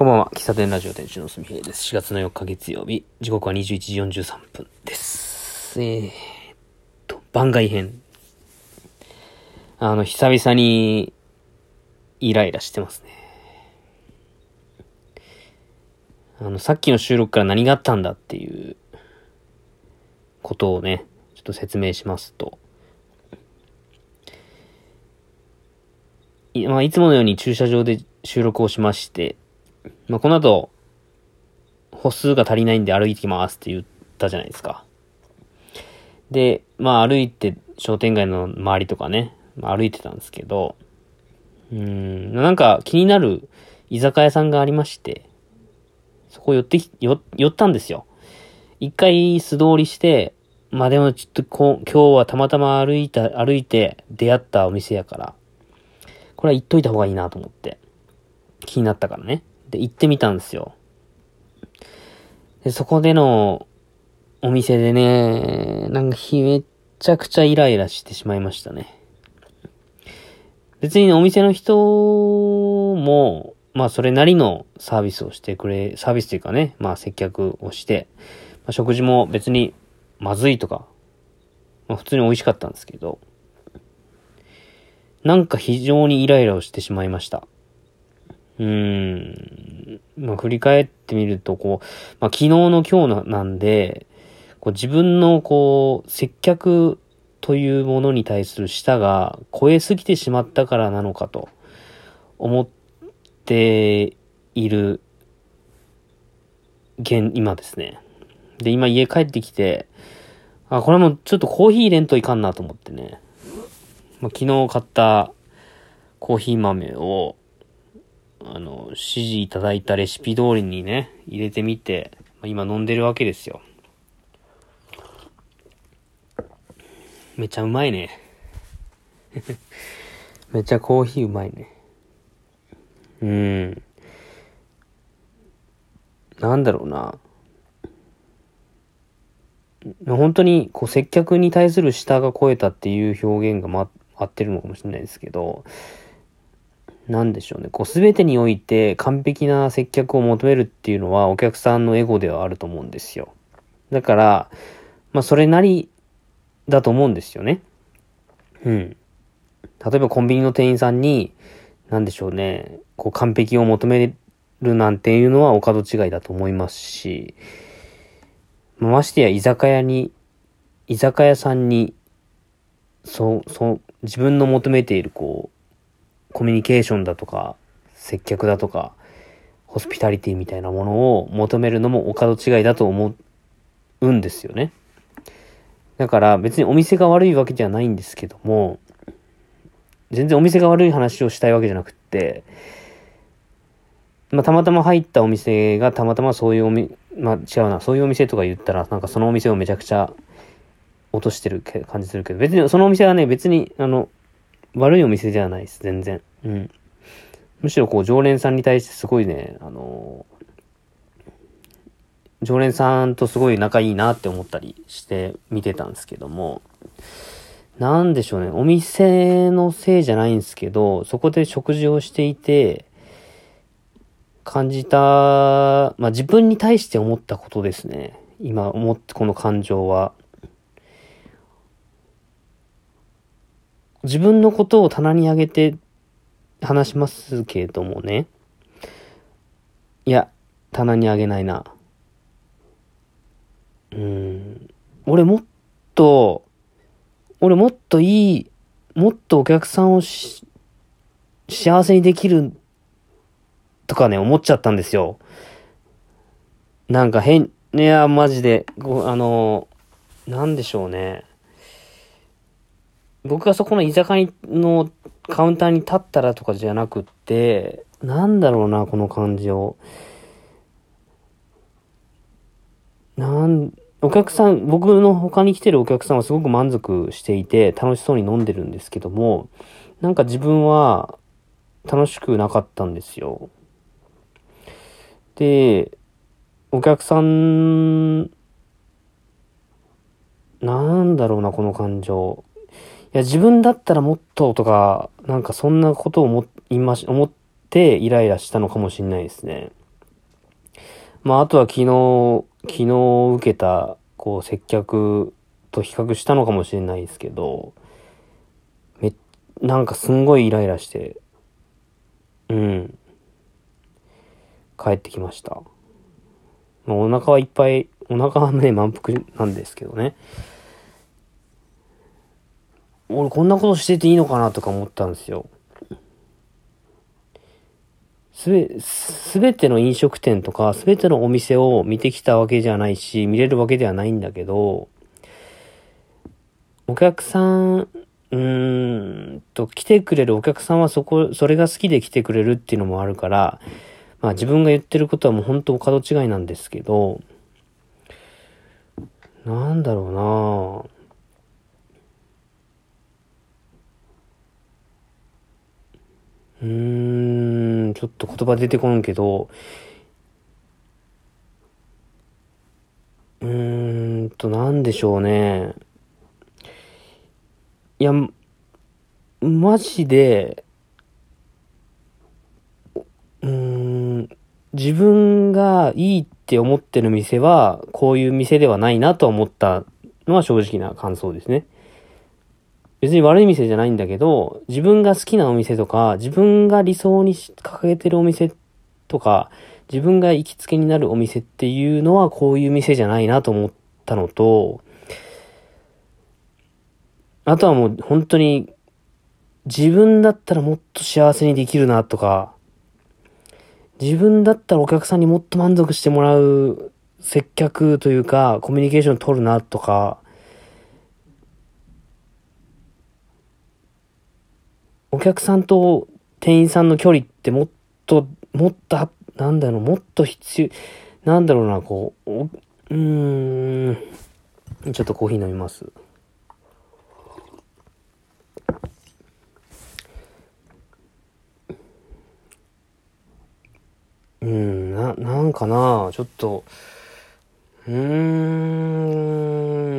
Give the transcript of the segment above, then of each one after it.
こんばんは。喫茶店ラジオ店主のすみへいです。4月の4日月曜日、時刻は21時43分です。えーと、番外編。あの、久々に、イライラしてますね。あの、さっきの収録から何があったんだっていう、ことをね、ちょっと説明しますと。い,、まあ、いつものように駐車場で収録をしまして、まあ、この後、歩数が足りないんで歩いてきますって言ったじゃないですか。で、まあ歩いて商店街の周りとかね、まあ、歩いてたんですけど、うん、なんか気になる居酒屋さんがありまして、そこ寄ってき、寄ったんですよ。一回素通りして、まあでもちょっとこ、今日はたまたま歩いた、歩いて出会ったお店やから、これは言っといた方がいいなと思って。気になったからね。で、行ってみたんですよ。で、そこでのお店でね、なんかひめっちゃくちゃイライラしてしまいましたね。別にお店の人も、まあそれなりのサービスをしてくれ、サービスというかね、まあ接客をして、まあ、食事も別にまずいとか、まあ普通に美味しかったんですけど、なんか非常にイライラをしてしまいました。うーん。まあ、振り返ってみると、こう、まあ、昨日の今日なんで、こう自分のこう、接客というものに対する舌が超えすぎてしまったからなのかと思っている現、今ですね。で、今家帰ってきて、あ、これもちょっとコーヒー入れんといかんなと思ってね。まあ、昨日買ったコーヒー豆を、あの、指示いただいたレシピ通りにね、入れてみて、今飲んでるわけですよ。めちゃうまいね。めちゃコーヒーうまいね。うん。なんだろうな。本当に、こう、接客に対する舌が超えたっていう表現がま、合ってるのかもしれないですけど、なんでしょうね。こう、すべてにおいて完璧な接客を求めるっていうのはお客さんのエゴではあると思うんですよ。だから、まあ、それなりだと思うんですよね。うん。例えばコンビニの店員さんに、なんでしょうね。こう、完璧を求めるなんていうのはお門違いだと思いますし、ましてや居酒屋に、居酒屋さんに、そう、そう、自分の求めているこう、コミュニケーションだとか、接客だとか、ホスピタリティみたいなものを求めるのもお門違いだと思うんですよね。だから別にお店が悪いわけじゃないんですけども、全然お店が悪い話をしたいわけじゃなくって、まあ、たまたま入ったお店がたまたまそういうおみ、まあ、違うな、そういうお店とか言ったら、なんかそのお店をめちゃくちゃ落としてる感じするけど、別にそのお店はね、別に、あの、悪いお店ではないです、全然。うん。むしろこう、常連さんに対してすごいね、あの常連さんとすごい仲いいなって思ったりして見てたんですけども、なんでしょうね、お店のせいじゃないんですけど、そこで食事をしていて、感じた、まあ、自分に対して思ったことですね。今思って、この感情は。自分のことを棚に上げて話しますけれどもね。いや、棚に上げないな。うん。俺もっと、俺もっといい、もっとお客さんをし幸せにできるとかね、思っちゃったんですよ。なんか変、いや、マジで、あの、なんでしょうね。僕がそこの居酒屋のカウンターに立ったらとかじゃなくって、なんだろうな、この感情。なん、お客さん、僕の他に来てるお客さんはすごく満足していて、楽しそうに飲んでるんですけども、なんか自分は楽しくなかったんですよ。で、お客さん、なんだろうな、この感情。いや、自分だったらもっととか、なんかそんなことを思いまし、思ってイライラしたのかもしれないですね。まあ、あとは昨日、昨日受けた、こう、接客と比較したのかもしれないですけど、め、なんかすんごいイライラして、うん。帰ってきました。まあ、お腹はいっぱい、お腹はね、満腹なんですけどね。俺こんなことしてていいのかなとか思ったんですよ。すべ、すべての飲食店とか、すべてのお店を見てきたわけじゃないし、見れるわけではないんだけど、お客さん、うーんと、来てくれるお客さんはそこ、それが好きで来てくれるっていうのもあるから、まあ自分が言ってることはもう本当角違いなんですけど、なんだろうなぁうーん、ちょっと言葉出てこんけど、うーんと、なんでしょうね。いや、マジで、うーん、自分がいいって思ってる店は、こういう店ではないなと思ったのは正直な感想ですね。別に悪い店じゃないんだけど、自分が好きなお店とか、自分が理想に掲げてるお店とか、自分が行きつけになるお店っていうのはこういう店じゃないなと思ったのと、あとはもう本当に自分だったらもっと幸せにできるなとか、自分だったらお客さんにもっと満足してもらう接客というか、コミュニケーション取るなとか、お客さんと店員さんの距離ってもっと、もっと、なんだろう、もっと必要、なんだろうな、こう、うん、ちょっとコーヒー飲みます。うん、な、なんかな、ちょっと、うー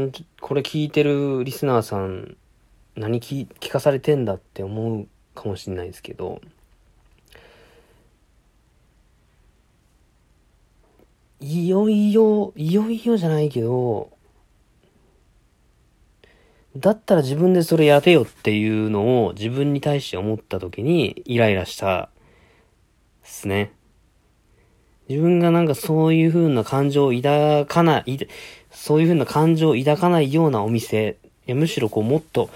ん、これ聞いてるリスナーさん、何聞かされてんだって思うかもしれないですけどいよいよいよいよじゃないけどだったら自分でそれやれよっていうのを自分に対して思った時にイライラしたっすね。自分がなんかそういう風な感情を抱かない、そういう風な感情を抱かないようなお店、いやむしろこうもっと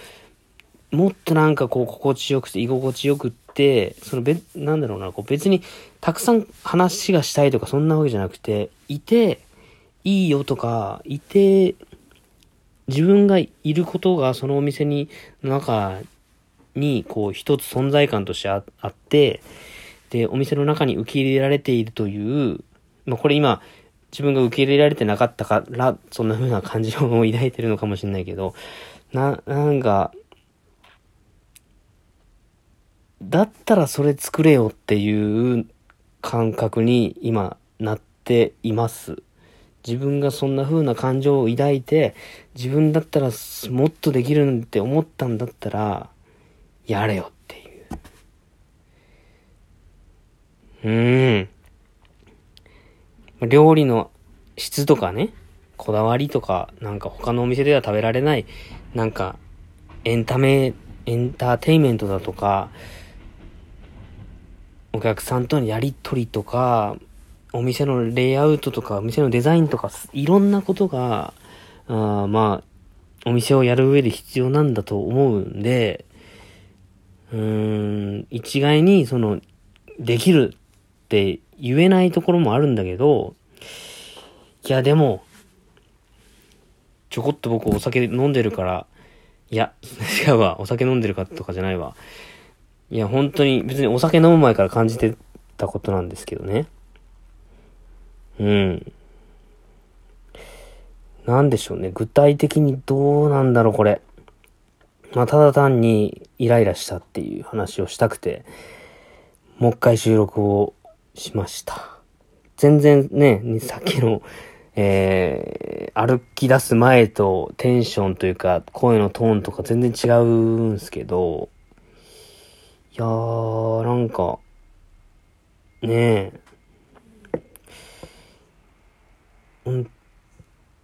もっとなんかこう心地よくて居心地よくって、そのべ、なんだろうな、こう別にたくさん話がしたいとかそんなわけじゃなくて、いて、いいよとか、いて、自分がいることがそのお店に、の中にこう一つ存在感としてあって、で、お店の中に受け入れられているという、まあこれ今、自分が受け入れられてなかったから、そんな風な感じを抱いてるのかもしれないけど、な、なんか、だったらそれ作れよっていう感覚に今なっています。自分がそんな風な感情を抱いて、自分だったらもっとできるって思ったんだったら、やれよっていう。うーん。料理の質とかね、こだわりとか、なんか他のお店では食べられない、なんか、エンタメ、エンターテイメントだとか、お客さんとのやりとりとか、お店のレイアウトとか、お店のデザインとか、いろんなことが、あまあ、お店をやる上で必要なんだと思うんで、うーん、一概に、その、できるって言えないところもあるんだけど、いや、でも、ちょこっと僕お酒飲んでるから、いや、違うわ、お酒飲んでるかとかじゃないわ。いや、本当に別にお酒飲む前から感じてたことなんですけどね。うん。なんでしょうね。具体的にどうなんだろう、これ。まあ、ただ単にイライラしたっていう話をしたくて、もう一回収録をしました。全然ね、さっきの、えー、歩き出す前とテンションというか、声のトーンとか全然違うんすけど、いやー、なんか、ねえ。ほん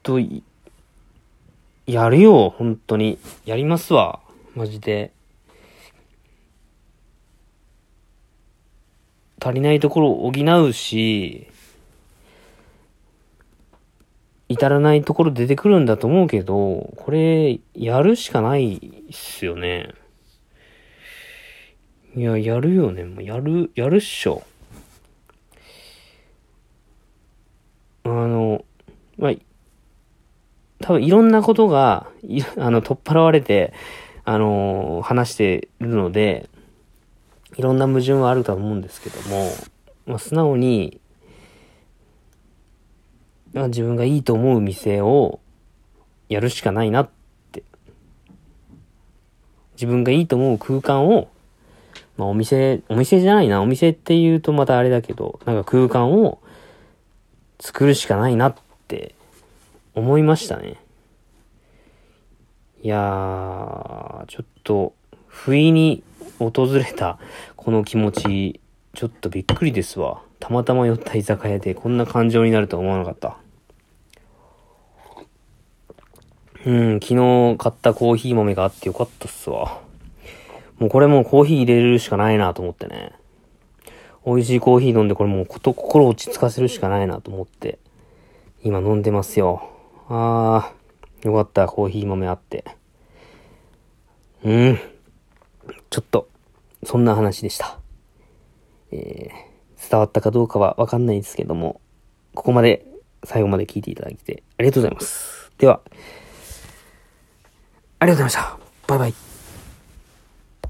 と、やるよ、本当に。やりますわ。マジで。足りないところを補うし、至らないところ出てくるんだと思うけど、これ、やるしかないっすよね。いや、やるよね。もうやる、やるっしょ。あの、まあ、多分いろんなことが、あの、取っ払われて、あの、話してるので、いろんな矛盾はあると思うんですけども、まあ、素直に、まあ、自分がいいと思う店をやるしかないなって。自分がいいと思う空間を、まあ、お店、お店じゃないな、お店って言うとまたあれだけど、なんか空間を作るしかないなって思いましたね。いやー、ちょっと、不意に訪れたこの気持ち、ちょっとびっくりですわ。たまたま寄った居酒屋でこんな感情になるとは思わなかった。うん、昨日買ったコーヒー豆があってよかったっすわ。もうこれもうコーヒー入れるしかないなと思ってね。美味しいコーヒー飲んでこれもうこと心落ち着かせるしかないなと思って、今飲んでますよ。あー、よかった、コーヒー豆あって。うん。ちょっと、そんな話でした。えー、伝わったかどうかはわかんないですけども、ここまで最後まで聞いていただいてありがとうございます。では、ありがとうございました。バイバイ。